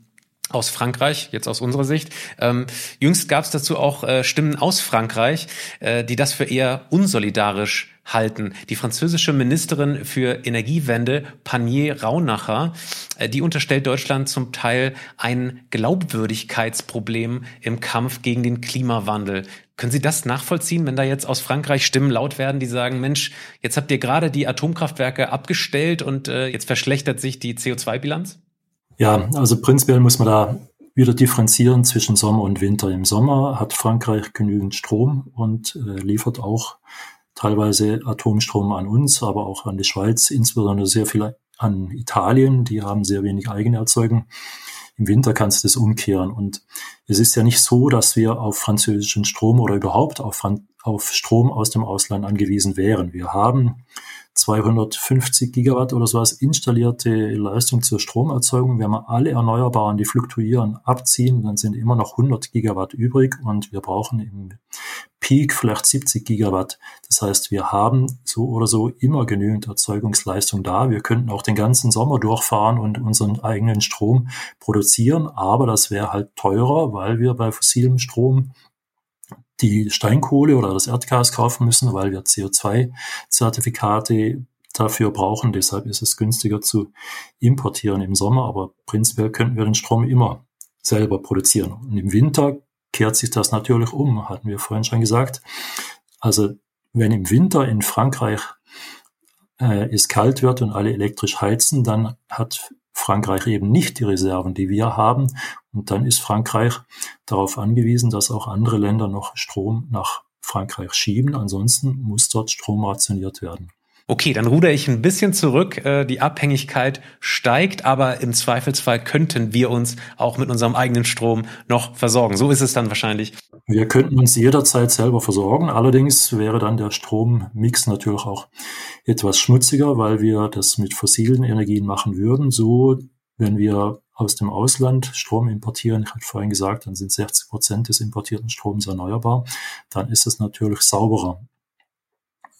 aus Frankreich, jetzt aus unserer Sicht. Ähm, jüngst gab es dazu auch äh, Stimmen aus Frankreich, äh, die das für eher unsolidarisch halten. Die französische Ministerin für Energiewende, Panier Raunacher, äh, die unterstellt Deutschland zum Teil ein Glaubwürdigkeitsproblem im Kampf gegen den Klimawandel. Können Sie das nachvollziehen, wenn da jetzt aus Frankreich Stimmen laut werden, die sagen, Mensch, jetzt habt ihr gerade die Atomkraftwerke abgestellt und äh, jetzt verschlechtert sich die CO2-Bilanz? Ja, also prinzipiell muss man da wieder differenzieren zwischen Sommer und Winter. Im Sommer hat Frankreich genügend Strom und äh, liefert auch teilweise Atomstrom an uns, aber auch an die Schweiz, insbesondere sehr viel an Italien. Die haben sehr wenig eigene Erzeugung. Im Winter kannst du das umkehren. Und es ist ja nicht so, dass wir auf französischen Strom oder überhaupt auf, auf Strom aus dem Ausland angewiesen wären. Wir haben 250 Gigawatt oder sowas installierte Leistung zur Stromerzeugung. Wenn wir alle Erneuerbaren, die fluktuieren, abziehen, dann sind immer noch 100 Gigawatt übrig und wir brauchen im Peak vielleicht 70 Gigawatt. Das heißt, wir haben so oder so immer genügend Erzeugungsleistung da. Wir könnten auch den ganzen Sommer durchfahren und unseren eigenen Strom produzieren, aber das wäre halt teurer, weil wir bei fossilem Strom die Steinkohle oder das Erdgas kaufen müssen, weil wir CO2-Zertifikate dafür brauchen. Deshalb ist es günstiger zu importieren im Sommer, aber prinzipiell könnten wir den Strom immer selber produzieren. Und im Winter kehrt sich das natürlich um, hatten wir vorhin schon gesagt. Also wenn im Winter in Frankreich äh, es kalt wird und alle elektrisch heizen, dann hat Frankreich eben nicht die Reserven, die wir haben. Und dann ist Frankreich darauf angewiesen, dass auch andere Länder noch Strom nach Frankreich schieben. Ansonsten muss dort Strom rationiert werden. Okay, dann ruder ich ein bisschen zurück. Äh, die Abhängigkeit steigt, aber im Zweifelsfall könnten wir uns auch mit unserem eigenen Strom noch versorgen. So ist es dann wahrscheinlich. Wir könnten uns jederzeit selber versorgen. Allerdings wäre dann der Strommix natürlich auch etwas schmutziger, weil wir das mit fossilen Energien machen würden. So, wenn wir aus dem Ausland Strom importieren, ich hatte vorhin gesagt, dann sind 60 Prozent des importierten Stroms erneuerbar, dann ist es natürlich sauberer.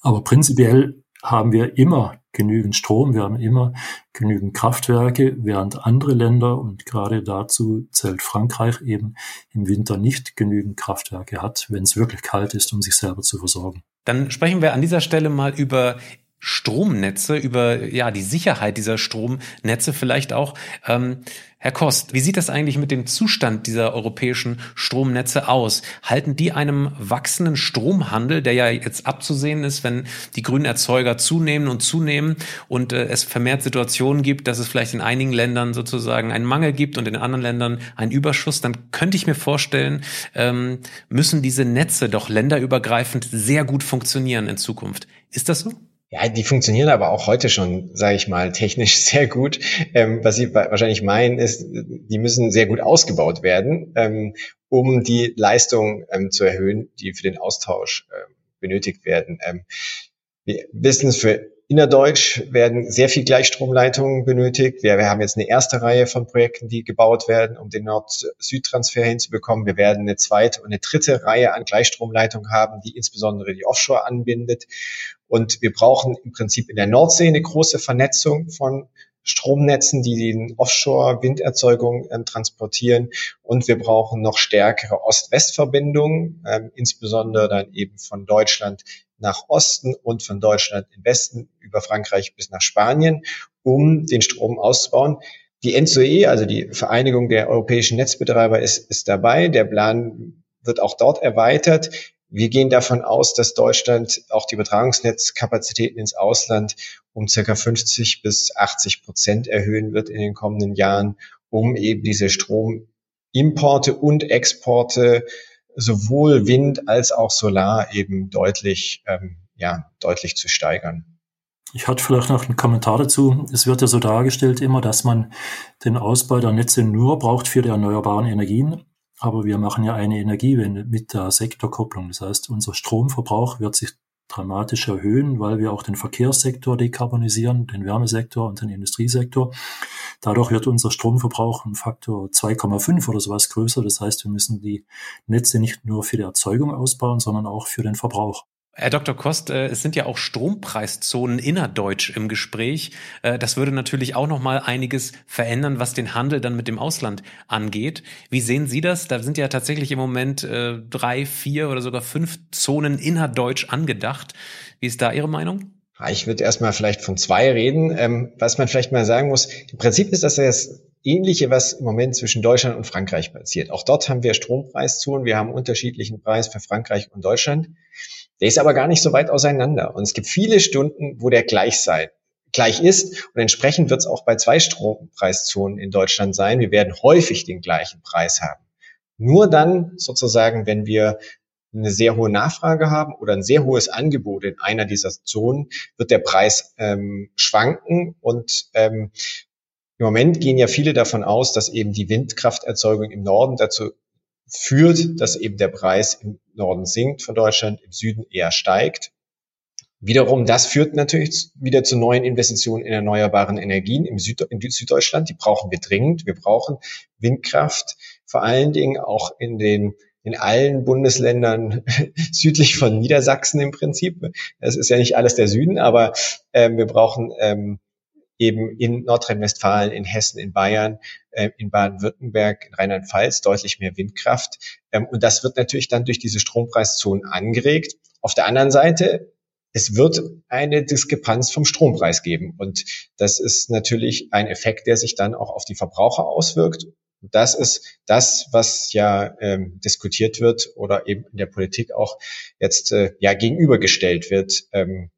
Aber prinzipiell haben wir immer genügend Strom, wir haben immer genügend Kraftwerke, während andere Länder, und gerade dazu zählt Frankreich, eben im Winter nicht genügend Kraftwerke hat, wenn es wirklich kalt ist, um sich selber zu versorgen. Dann sprechen wir an dieser Stelle mal über Stromnetze, über ja die Sicherheit dieser Stromnetze vielleicht auch. Ähm, Herr Kost, wie sieht das eigentlich mit dem Zustand dieser europäischen Stromnetze aus? Halten die einem wachsenden Stromhandel, der ja jetzt abzusehen ist, wenn die grünen Erzeuger zunehmen und zunehmen und äh, es vermehrt Situationen gibt, dass es vielleicht in einigen Ländern sozusagen einen Mangel gibt und in anderen Ländern einen Überschuss, dann könnte ich mir vorstellen, ähm, müssen diese Netze doch länderübergreifend sehr gut funktionieren in Zukunft. Ist das so? Ja, die funktionieren aber auch heute schon, sage ich mal, technisch [LAUGHS] sehr gut. Ähm, was Sie wahrscheinlich meinen, ist, die müssen sehr gut ausgebaut werden, ähm, um die Leistung ähm, zu erhöhen, die für den Austausch ähm, benötigt werden. Ähm, wir wissen, für Innerdeutsch werden sehr viel Gleichstromleitungen benötigt. Wir, wir haben jetzt eine erste Reihe von Projekten, die gebaut werden, um den Nord-Süd-Transfer hinzubekommen. Wir werden eine zweite und eine dritte Reihe an Gleichstromleitungen haben, die insbesondere die Offshore anbindet. Und wir brauchen im Prinzip in der Nordsee eine große Vernetzung von Stromnetzen, die den Offshore-Winderzeugung ähm, transportieren. Und wir brauchen noch stärkere Ost-West-Verbindungen, ähm, insbesondere dann eben von Deutschland nach Osten und von Deutschland im Westen über Frankreich bis nach Spanien, um den Strom auszubauen. Die NZOE, also die Vereinigung der europäischen Netzbetreiber, ist, ist dabei. Der Plan wird auch dort erweitert. Wir gehen davon aus, dass Deutschland auch die Übertragungsnetzkapazitäten ins Ausland um circa 50 bis 80 Prozent erhöhen wird in den kommenden Jahren, um eben diese Stromimporte und Exporte sowohl Wind als auch Solar eben deutlich, ähm, ja, deutlich zu steigern. Ich hatte vielleicht noch einen Kommentar dazu. Es wird ja so dargestellt immer, dass man den Ausbau der Netze nur braucht für die erneuerbaren Energien. Aber wir machen ja eine Energiewende mit der Sektorkopplung. Das heißt, unser Stromverbrauch wird sich dramatisch erhöhen, weil wir auch den Verkehrssektor dekarbonisieren, den Wärmesektor und den Industriesektor. Dadurch wird unser Stromverbrauch ein Faktor 2,5 oder sowas größer. Das heißt, wir müssen die Netze nicht nur für die Erzeugung ausbauen, sondern auch für den Verbrauch. Herr Dr. Kost, äh, es sind ja auch Strompreiszonen innerdeutsch im Gespräch. Äh, das würde natürlich auch noch mal einiges verändern, was den Handel dann mit dem Ausland angeht. Wie sehen Sie das? Da sind ja tatsächlich im Moment äh, drei, vier oder sogar fünf Zonen innerdeutsch angedacht. Wie ist da Ihre Meinung? Ich würde erstmal vielleicht von zwei reden. Ähm, was man vielleicht mal sagen muss, im Prinzip ist das das Ähnliche, was im Moment zwischen Deutschland und Frankreich passiert. Auch dort haben wir Strompreiszonen. Wir haben unterschiedlichen Preis für Frankreich und Deutschland. Der ist aber gar nicht so weit auseinander. Und es gibt viele Stunden, wo der gleich sei, gleich ist. Und entsprechend wird es auch bei zwei Strompreiszonen in Deutschland sein. Wir werden häufig den gleichen Preis haben. Nur dann sozusagen, wenn wir eine sehr hohe Nachfrage haben oder ein sehr hohes Angebot in einer dieser Zonen, wird der Preis ähm, schwanken. Und ähm, im Moment gehen ja viele davon aus, dass eben die Windkrafterzeugung im Norden dazu führt, dass eben der Preis im Norden sinkt von Deutschland, im Süden eher steigt. Wiederum, das führt natürlich wieder zu neuen Investitionen in erneuerbaren Energien im Süd in Süddeutschland. Die brauchen wir dringend. Wir brauchen Windkraft, vor allen Dingen auch in den, in allen Bundesländern [LAUGHS] südlich von Niedersachsen im Prinzip. Es ist ja nicht alles der Süden, aber ähm, wir brauchen ähm, eben in Nordrhein-Westfalen, in Hessen, in Bayern, äh, in Baden-Württemberg, in Rheinland-Pfalz deutlich mehr Windkraft. Ähm, und das wird natürlich dann durch diese Strompreiszonen angeregt. Auf der anderen Seite es wird eine Diskrepanz vom Strompreis geben. Und das ist natürlich ein Effekt, der sich dann auch auf die Verbraucher auswirkt. Das ist das, was ja ähm, diskutiert wird oder eben in der Politik auch jetzt äh, ja gegenübergestellt wird. Ähm,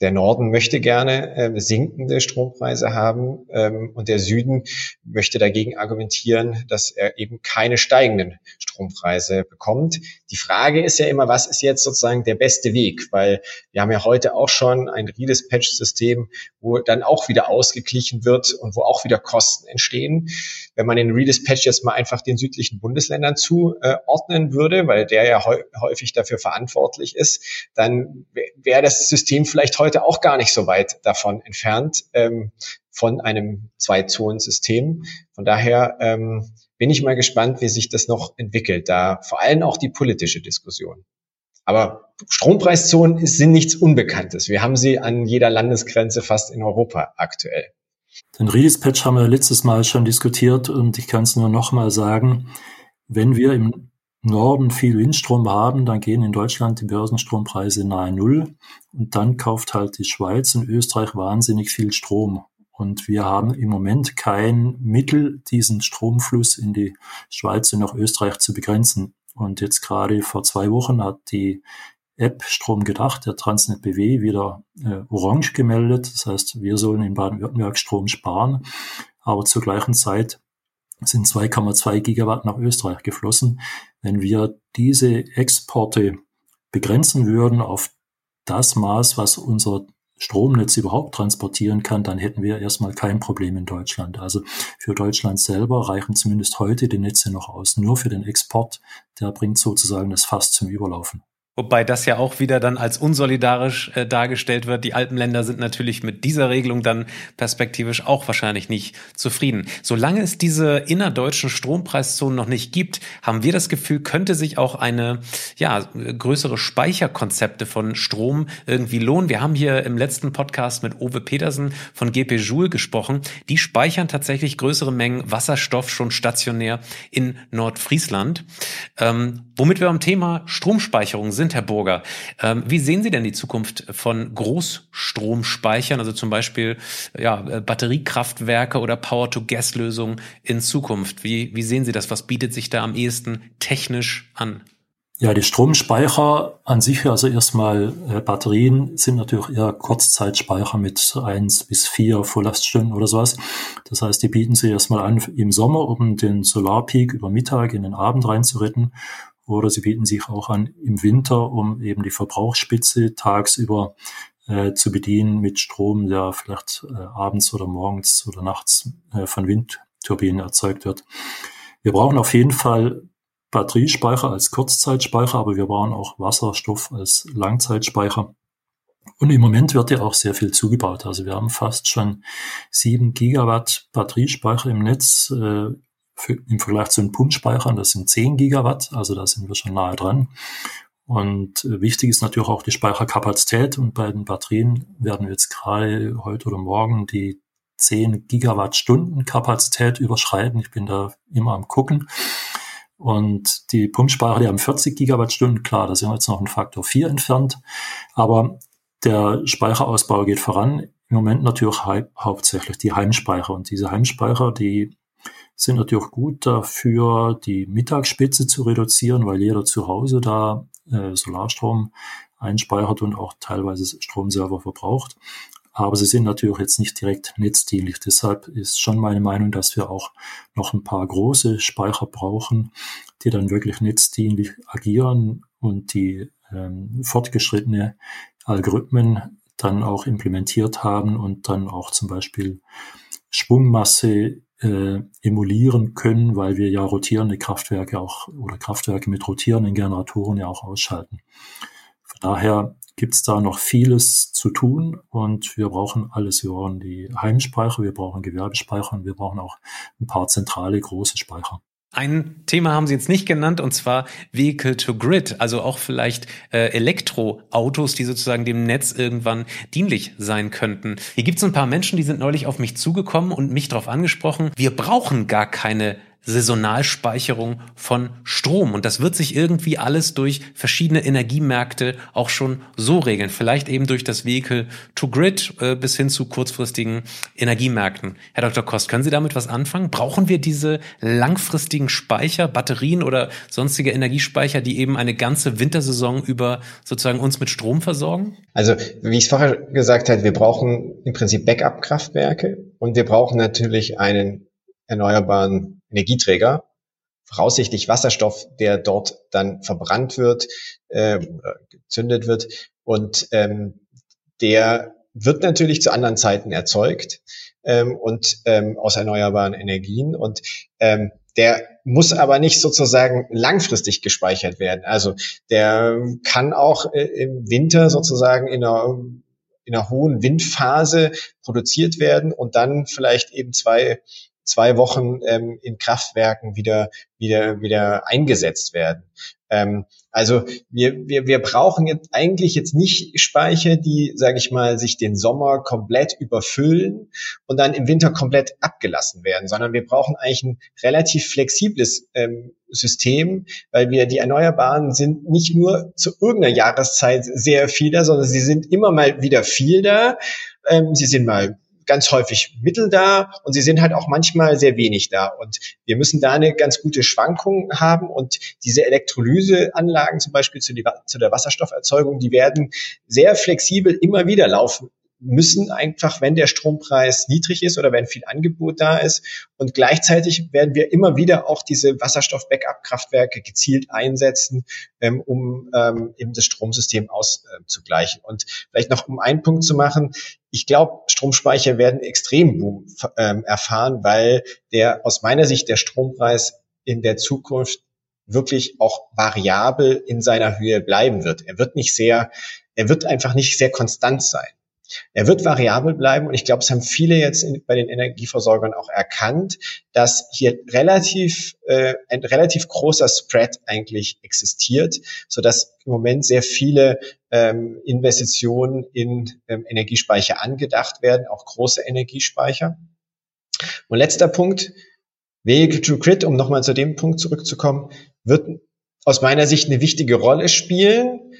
der Norden möchte gerne äh, sinkende Strompreise haben ähm, und der Süden möchte dagegen argumentieren, dass er eben keine steigenden Strompreise bekommt. Die Frage ist ja immer, was ist jetzt sozusagen der beste Weg? Weil wir haben ja heute auch schon ein Redispatch-System, wo dann auch wieder ausgeglichen wird und wo auch wieder Kosten entstehen. Wenn man den Redispatch jetzt mal einfach den südlichen Bundesländern zuordnen würde, weil der ja häufig dafür verantwortlich ist, dann wäre das System vielleicht heute auch gar nicht so weit davon entfernt ähm, von einem Zwei-Zonen-System. Von daher ähm, bin ich mal gespannt, wie sich das noch entwickelt, da vor allem auch die politische Diskussion. Aber Strompreiszonen sind nichts Unbekanntes. Wir haben sie an jeder Landesgrenze fast in Europa aktuell. Den Redispatch haben wir letztes Mal schon diskutiert und ich kann es nur noch mal sagen, wenn wir im Norden viel Windstrom haben, dann gehen in Deutschland die Börsenstrompreise nahe Null und dann kauft halt die Schweiz und Österreich wahnsinnig viel Strom. Und wir haben im Moment kein Mittel, diesen Stromfluss in die Schweiz und nach Österreich zu begrenzen. Und jetzt gerade vor zwei Wochen hat die App Strom gedacht, der Transnet BW, wieder äh, orange gemeldet. Das heißt, wir sollen in Baden-Württemberg Strom sparen. Aber zur gleichen Zeit sind 2,2 Gigawatt nach Österreich geflossen. Wenn wir diese Exporte begrenzen würden auf das Maß, was unser Stromnetz überhaupt transportieren kann, dann hätten wir erstmal kein Problem in Deutschland. Also für Deutschland selber reichen zumindest heute die Netze noch aus. Nur für den Export, der bringt sozusagen das Fass zum Überlaufen. Wobei das ja auch wieder dann als unsolidarisch äh, dargestellt wird. Die Alpenländer sind natürlich mit dieser Regelung dann perspektivisch auch wahrscheinlich nicht zufrieden. Solange es diese innerdeutschen Strompreiszonen noch nicht gibt, haben wir das Gefühl, könnte sich auch eine ja, größere Speicherkonzepte von Strom irgendwie lohnen. Wir haben hier im letzten Podcast mit Owe Petersen von GP Joule gesprochen. Die speichern tatsächlich größere Mengen Wasserstoff schon stationär in Nordfriesland. Ähm, womit wir am Thema Stromspeicherung sind, sind, Herr Burger. Ähm, wie sehen Sie denn die Zukunft von Großstromspeichern, also zum Beispiel ja, äh, Batteriekraftwerke oder Power-to-Gas-Lösungen in Zukunft? Wie, wie sehen Sie das? Was bietet sich da am ehesten technisch an? Ja, die Stromspeicher an sich, also erstmal äh, Batterien, sind natürlich eher Kurzzeitspeicher mit eins bis vier Volllaststunden oder sowas. Das heißt, die bieten sich erstmal an im Sommer, um den Solarpeak über Mittag in den Abend reinzuretten. Oder sie bieten sich auch an im Winter, um eben die Verbrauchsspitze tagsüber äh, zu bedienen mit Strom, der vielleicht äh, abends oder morgens oder nachts äh, von Windturbinen erzeugt wird. Wir brauchen auf jeden Fall Batteriespeicher als Kurzzeitspeicher, aber wir brauchen auch Wasserstoff als Langzeitspeicher. Und im Moment wird ja auch sehr viel zugebaut. Also wir haben fast schon sieben Gigawatt Batteriespeicher im Netz. Für, im Vergleich zu den Pumpspeichern, das sind 10 Gigawatt, also da sind wir schon nahe dran. Und äh, wichtig ist natürlich auch die Speicherkapazität. Und bei den Batterien werden wir jetzt gerade heute oder morgen die 10 Gigawattstunden Kapazität überschreiten. Ich bin da immer am gucken. Und die Pumpspeicher, die haben 40 Gigawattstunden. Klar, da sind wir jetzt noch ein Faktor 4 entfernt. Aber der Speicherausbau geht voran. Im Moment natürlich hauptsächlich die Heimspeicher. Und diese Heimspeicher, die sind natürlich gut dafür, die Mittagsspitze zu reduzieren, weil jeder zu Hause da äh, Solarstrom einspeichert und auch teilweise Strom selber verbraucht. Aber sie sind natürlich jetzt nicht direkt netzdienlich. Deshalb ist schon meine Meinung, dass wir auch noch ein paar große Speicher brauchen, die dann wirklich netzdienlich agieren und die ähm, fortgeschrittene Algorithmen dann auch implementiert haben und dann auch zum Beispiel Schwungmasse äh, emulieren können, weil wir ja rotierende Kraftwerke auch oder Kraftwerke mit rotierenden Generatoren ja auch ausschalten. Von daher gibt es da noch vieles zu tun und wir brauchen alles. Wir brauchen die Heimspeicher, wir brauchen Gewerbespeicher und wir brauchen auch ein paar zentrale große Speicher. Ein Thema haben Sie jetzt nicht genannt, und zwar Vehicle to Grid, also auch vielleicht äh, Elektroautos, die sozusagen dem Netz irgendwann dienlich sein könnten. Hier gibt es ein paar Menschen, die sind neulich auf mich zugekommen und mich darauf angesprochen, wir brauchen gar keine Saisonalspeicherung von Strom. Und das wird sich irgendwie alles durch verschiedene Energiemärkte auch schon so regeln. Vielleicht eben durch das Vehicle to Grid äh, bis hin zu kurzfristigen Energiemärkten. Herr Dr. Kost, können Sie damit was anfangen? Brauchen wir diese langfristigen Speicher, Batterien oder sonstige Energiespeicher, die eben eine ganze Wintersaison über sozusagen uns mit Strom versorgen? Also, wie ich es vorher gesagt habe, wir brauchen im Prinzip Backup-Kraftwerke und wir brauchen natürlich einen erneuerbaren Energieträger, voraussichtlich Wasserstoff, der dort dann verbrannt wird, äh, gezündet wird und ähm, der wird natürlich zu anderen Zeiten erzeugt ähm, und ähm, aus erneuerbaren Energien und ähm, der muss aber nicht sozusagen langfristig gespeichert werden. Also der kann auch äh, im Winter sozusagen in einer in einer hohen Windphase produziert werden und dann vielleicht eben zwei zwei Wochen ähm, in Kraftwerken wieder, wieder, wieder eingesetzt werden. Ähm, also wir, wir, wir brauchen jetzt eigentlich jetzt nicht Speicher, die, sage ich mal, sich den Sommer komplett überfüllen und dann im Winter komplett abgelassen werden, sondern wir brauchen eigentlich ein relativ flexibles ähm, System, weil wir die Erneuerbaren sind nicht nur zu irgendeiner Jahreszeit sehr viel da, sondern sie sind immer mal wieder viel da. Ähm, sie sind mal ganz häufig Mittel da und sie sind halt auch manchmal sehr wenig da. Und wir müssen da eine ganz gute Schwankung haben und diese Elektrolyseanlagen zum Beispiel zu, die, zu der Wasserstofferzeugung, die werden sehr flexibel immer wieder laufen müssen einfach, wenn der Strompreis niedrig ist oder wenn viel Angebot da ist. Und gleichzeitig werden wir immer wieder auch diese Wasserstoff-Backup-Kraftwerke gezielt einsetzen, ähm, um ähm, eben das Stromsystem auszugleichen. Und vielleicht noch um einen Punkt zu machen, ich glaube, Stromspeicher werden extrem Boom ähm, erfahren, weil der aus meiner Sicht der Strompreis in der Zukunft wirklich auch variabel in seiner Höhe bleiben wird. Er wird nicht sehr, er wird einfach nicht sehr konstant sein. Er wird variabel bleiben und ich glaube, es haben viele jetzt in, bei den Energieversorgern auch erkannt, dass hier relativ äh, ein relativ großer Spread eigentlich existiert, so dass im Moment sehr viele ähm, Investitionen in ähm, Energiespeicher angedacht werden, auch große Energiespeicher. Und letzter Punkt, Vehicle to Grid, um nochmal zu dem Punkt zurückzukommen, wird aus meiner Sicht eine wichtige Rolle spielen,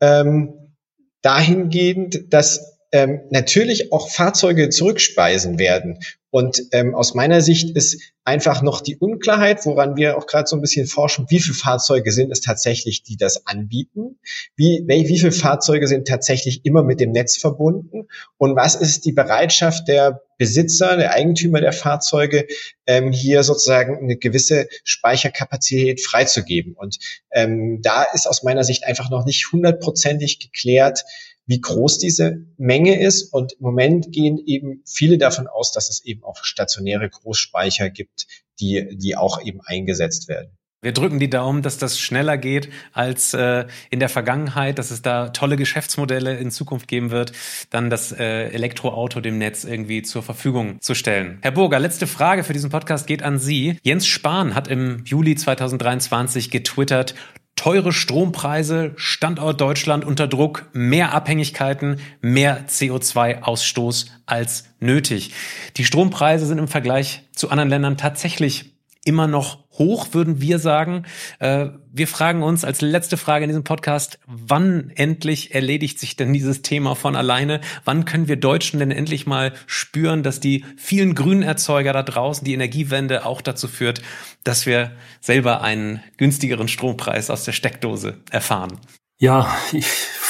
ähm, dahingehend, dass ähm, natürlich auch Fahrzeuge zurückspeisen werden. Und ähm, aus meiner Sicht ist einfach noch die Unklarheit, woran wir auch gerade so ein bisschen forschen, wie viele Fahrzeuge sind es tatsächlich, die das anbieten? Wie, wie viele Fahrzeuge sind tatsächlich immer mit dem Netz verbunden? Und was ist die Bereitschaft der Besitzer, der Eigentümer der Fahrzeuge, ähm, hier sozusagen eine gewisse Speicherkapazität freizugeben? Und ähm, da ist aus meiner Sicht einfach noch nicht hundertprozentig geklärt, wie groß diese Menge ist. Und im Moment gehen eben viele davon aus, dass es eben auch stationäre Großspeicher gibt, die, die auch eben eingesetzt werden. Wir drücken die Daumen, dass das schneller geht als äh, in der Vergangenheit, dass es da tolle Geschäftsmodelle in Zukunft geben wird, dann das äh, Elektroauto dem Netz irgendwie zur Verfügung zu stellen. Herr Burger, letzte Frage für diesen Podcast geht an Sie. Jens Spahn hat im Juli 2023 getwittert, teure Strompreise, Standort Deutschland unter Druck, mehr Abhängigkeiten, mehr CO2-Ausstoß als nötig. Die Strompreise sind im Vergleich zu anderen Ländern tatsächlich immer noch hoch, würden wir sagen. Äh, wir fragen uns als letzte Frage in diesem Podcast, wann endlich erledigt sich denn dieses Thema von alleine? Wann können wir Deutschen denn endlich mal spüren, dass die vielen grünen Erzeuger da draußen, die Energiewende auch dazu führt, dass wir selber einen günstigeren Strompreis aus der Steckdose erfahren? Ja, ich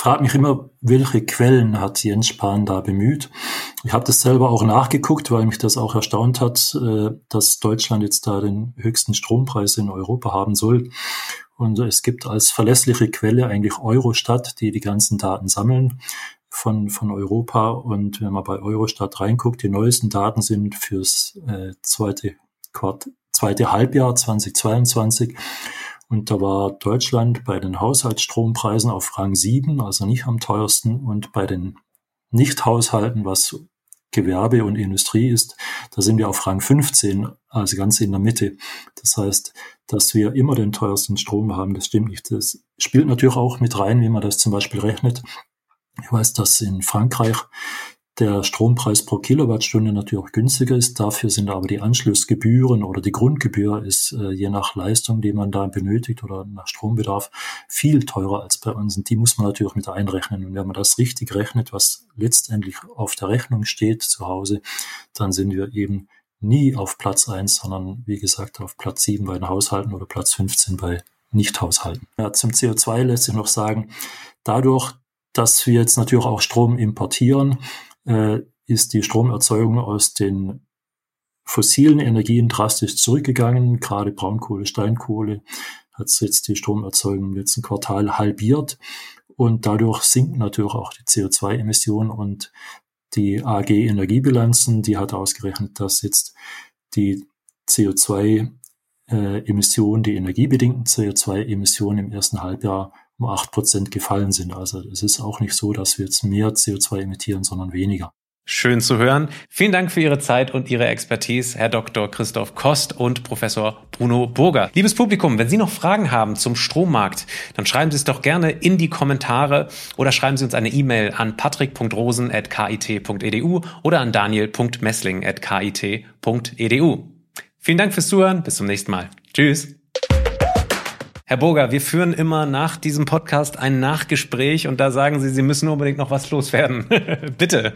frage mich immer, welche Quellen hat Jens Spahn da bemüht? Ich habe das selber auch nachgeguckt, weil mich das auch erstaunt hat, äh, dass Deutschland jetzt da den höchsten Strompreis in Europa haben soll. Und es gibt als verlässliche Quelle eigentlich Eurostat, die die ganzen Daten sammeln von, von Europa. Und wenn man bei Eurostat reinguckt, die neuesten Daten sind fürs äh, zweite, Quart zweite Halbjahr 2022. Und da war Deutschland bei den Haushaltsstrompreisen auf Rang 7, also nicht am teuersten. Und bei den Nichthaushalten, was Gewerbe und Industrie ist, da sind wir auf Rang 15, also ganz in der Mitte. Das heißt, dass wir immer den teuersten Strom haben, das stimmt nicht. Das spielt natürlich auch mit rein, wie man das zum Beispiel rechnet. Ich weiß, dass in Frankreich der Strompreis pro Kilowattstunde natürlich günstiger ist. Dafür sind aber die Anschlussgebühren oder die Grundgebühr ist äh, je nach Leistung, die man da benötigt oder nach Strombedarf viel teurer als bei uns. Und die muss man natürlich mit einrechnen. Und wenn man das richtig rechnet, was letztendlich auf der Rechnung steht zu Hause, dann sind wir eben nie auf Platz eins, sondern wie gesagt auf Platz sieben bei den Haushalten oder Platz 15 bei Nichthaushalten. Ja, zum CO2 lässt sich noch sagen, dadurch, dass wir jetzt natürlich auch Strom importieren, äh, ist die Stromerzeugung aus den fossilen Energien drastisch zurückgegangen. Gerade Braunkohle, Steinkohle hat jetzt die Stromerzeugung im letzten Quartal halbiert. Und dadurch sinken natürlich auch die CO2-Emissionen und die AG Energiebilanzen, die hat ausgerechnet, dass jetzt die CO2-Emissionen, die energiebedingten CO2-Emissionen im ersten Halbjahr um acht Prozent gefallen sind. Also es ist auch nicht so, dass wir jetzt mehr CO2 emittieren, sondern weniger. Schön zu hören. Vielen Dank für Ihre Zeit und Ihre Expertise, Herr Dr. Christoph Kost und Professor Bruno Burger. Liebes Publikum, wenn Sie noch Fragen haben zum Strommarkt, dann schreiben Sie es doch gerne in die Kommentare oder schreiben Sie uns eine E-Mail an patrick.rosen.kit.edu oder an daniel.messling.kit.edu. Vielen Dank fürs Zuhören. Bis zum nächsten Mal. Tschüss. Herr Burger, wir führen immer nach diesem Podcast ein Nachgespräch und da sagen Sie, Sie müssen unbedingt noch was loswerden. [LAUGHS] Bitte.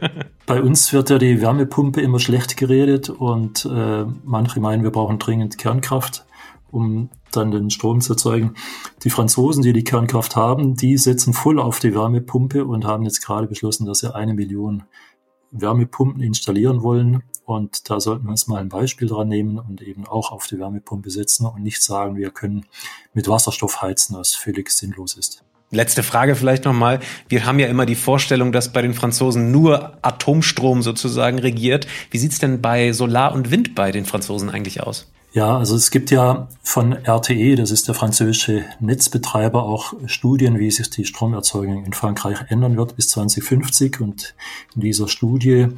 Bei uns wird ja die Wärmepumpe immer schlecht geredet und äh, manche meinen, wir brauchen dringend Kernkraft, um dann den Strom zu erzeugen. Die Franzosen, die die Kernkraft haben, die setzen voll auf die Wärmepumpe und haben jetzt gerade beschlossen, dass sie eine Million Wärmepumpen installieren wollen. Und da sollten wir uns mal ein Beispiel dran nehmen und eben auch auf die Wärmepumpe setzen und nicht sagen, wir können mit Wasserstoff heizen, was völlig sinnlos ist. Letzte Frage vielleicht nochmal. Wir haben ja immer die Vorstellung, dass bei den Franzosen nur Atomstrom sozusagen regiert. Wie sieht's denn bei Solar und Wind bei den Franzosen eigentlich aus? Ja, also es gibt ja von RTE, das ist der französische Netzbetreiber, auch Studien, wie sich die Stromerzeugung in Frankreich ändern wird bis 2050. Und in dieser Studie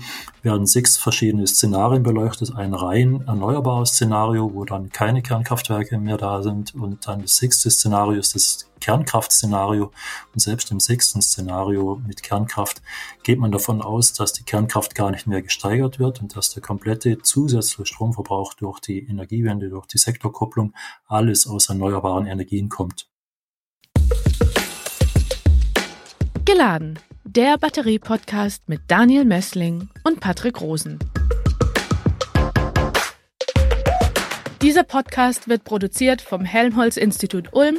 werden sechs verschiedene Szenarien beleuchtet. Ein rein erneuerbares Szenario, wo dann keine Kernkraftwerke mehr da sind. Und dann das sechste Szenario ist das Kernkraftszenario. Und selbst im sechsten Szenario mit Kernkraft geht man davon aus, dass die Kernkraft gar nicht mehr gesteigert wird und dass der komplette zusätzliche Stromverbrauch durch die Energiewende, durch die Sektorkopplung alles aus erneuerbaren Energien kommt. Geladen. Der Batterie-Podcast mit Daniel Messling und Patrick Rosen. Dieser Podcast wird produziert vom Helmholtz-Institut Ulm